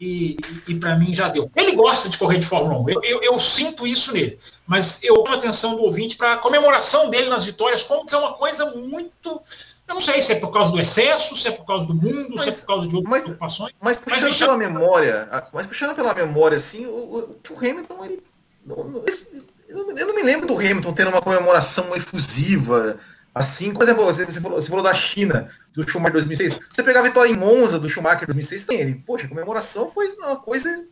e, e para mim já deu. Ele gosta de correr de Fórmula 1, eu, eu, eu sinto isso nele, mas eu tomo a atenção do ouvinte para a comemoração dele nas vitórias, como que é uma coisa muito. Eu não sei se é por causa do excesso, se é por causa do mundo, mas, se é por causa de outras mas, preocupações. Mas puxando mas pela memória, mas puxando pela memória, assim, o, o Hamilton, ele, eu não me lembro do Hamilton tendo uma comemoração efusiva, assim, por exemplo, você, você, falou, você falou da China do Schumacher 2006. Você pegar a vitória em Monza do Schumacher 2006, tem ele. Poxa, a comemoração foi uma coisa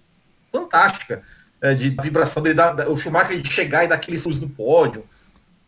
fantástica. É, de vibração dele, da, da, o Schumacher de chegar e dar aqueles luz no pódio.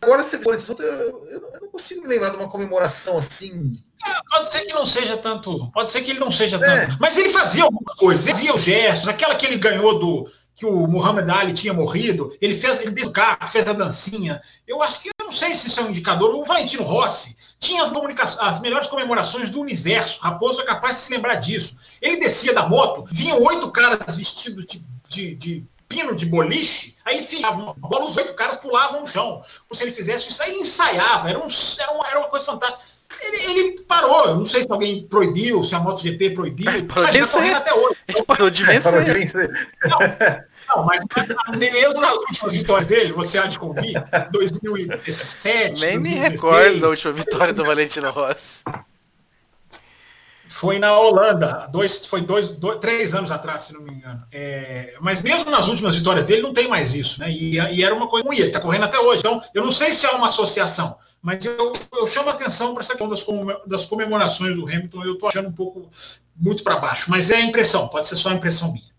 Agora, você falou eu, eu, eu, não consigo me lembrar de uma comemoração assim. É, pode ser que não seja tanto. Pode ser que ele não seja é. tanto. Mas ele fazia algumas coisas, ele fazia os gestos, aquela que ele ganhou do, que o Muhammad Ali tinha morrido, ele fez, ele fez o carro, fez a dancinha. Eu acho que não sei se isso é um indicador. O Valentino Rossi tinha as, as melhores comemorações do universo. Raposo é capaz de se lembrar disso. Ele descia da moto, vinham oito caras vestidos de, de, de pino de boliche, aí ele fiava uma bola, os oito caras pulavam no chão. Como se ele fizesse isso, aí ensaiava, era, um, era, uma, era uma coisa fantástica. Ele, ele, parou, eu não sei se alguém proibiu, se a MotoGP proibiu, ele parou mas de tá correndo até hoje. Ele parou. Parou de vencer. Não, não, mas mesmo nas últimas vitórias dele, você há de convir, 2017. Nem 2016, me recordo da última vitória do Valentino Rossi. Foi na Holanda, dois, foi dois, dois, três anos atrás, se não me engano. É, mas mesmo nas últimas vitórias dele, não tem mais isso, né? E, e era uma coisa ruim, ele está correndo até hoje. Então, eu não sei se há uma associação, mas eu, eu chamo a atenção para essa questão das, das comemorações do Hamilton, eu estou achando um pouco muito para baixo. Mas é a impressão, pode ser só a impressão minha.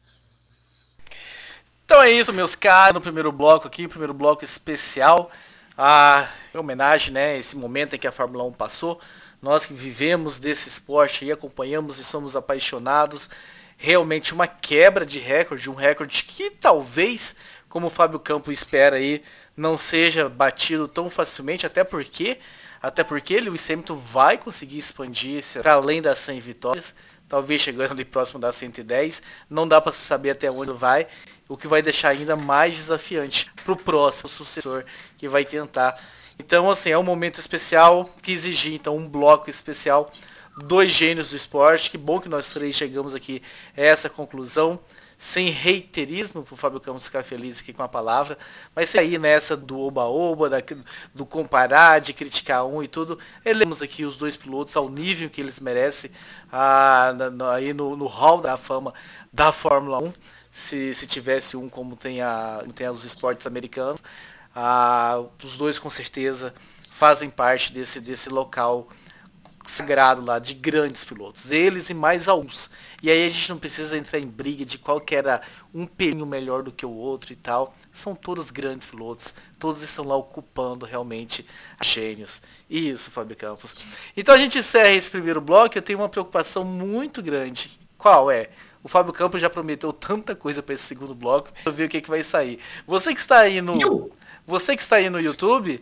Então é isso, meus caros, no primeiro bloco aqui, primeiro bloco especial, a homenagem, né, esse momento em que a Fórmula 1 passou. Nós que vivemos desse esporte e acompanhamos e somos apaixonados, realmente uma quebra de recorde, um recorde que talvez, como o Fábio Campo espera aí, não seja batido tão facilmente, até porque, até porque Lewis Hamilton vai conseguir expandir para além das 100 vitórias, talvez chegando ali próximo das 110, não dá para saber até onde vai, o que vai deixar ainda mais desafiante para o próximo sucessor que vai tentar então, assim, é um momento especial que exigia então um bloco especial. Dois gênios do esporte. Que bom que nós três chegamos aqui a essa conclusão. Sem reiterismo, para o Fábio Campos ficar feliz aqui com a palavra. Mas aí nessa do oba-oba, do comparar, de criticar um e tudo. Elemos aqui os dois pilotos ao nível que eles merecem ah, aí no, no hall da fama da Fórmula 1. Se, se tivesse um como tem, a, tem os esportes americanos. Ah, os dois com certeza fazem parte desse, desse local sagrado lá de grandes pilotos. Eles e mais alguns. E aí a gente não precisa entrar em briga de qual que era um pelinho melhor do que o outro e tal. São todos grandes pilotos. Todos estão lá ocupando realmente gênios. Isso, Fábio Campos. Então a gente encerra esse primeiro bloco. Eu tenho uma preocupação muito grande. Qual é? O Fábio Campos já prometeu tanta coisa para esse segundo bloco. Vamos ver o que, que vai sair. Você que está aí no. Você que está aí no YouTube,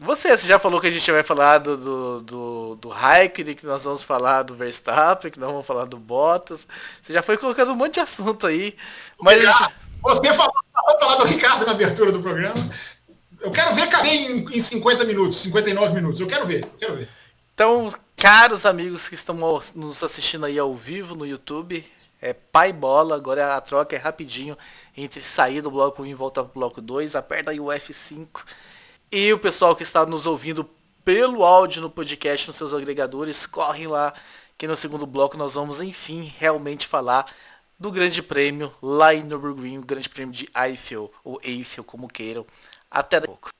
você já falou que a gente vai falar do, do, do, do Raikkonen, que nós vamos falar do Verstappen, que nós vamos falar do Bottas. Você já foi colocando um monte de assunto aí. Mas gente... Você falou falar do Ricardo na abertura do programa. Eu quero ver caber em, em 50 minutos, 59 minutos. Eu quero ver, eu quero ver. Então, caros amigos que estão nos assistindo aí ao vivo no YouTube, é pai bola, agora a troca é rapidinho entre sair do bloco 1 e voltar para o bloco 2, aperta aí o F5. E o pessoal que está nos ouvindo pelo áudio no podcast nos seus agregadores, correm lá que no segundo bloco nós vamos enfim realmente falar do Grande Prêmio lá em Nürburgring, o Grande Prêmio de Eiffel, ou Eiffel, como queiram. Até daqui a pouco.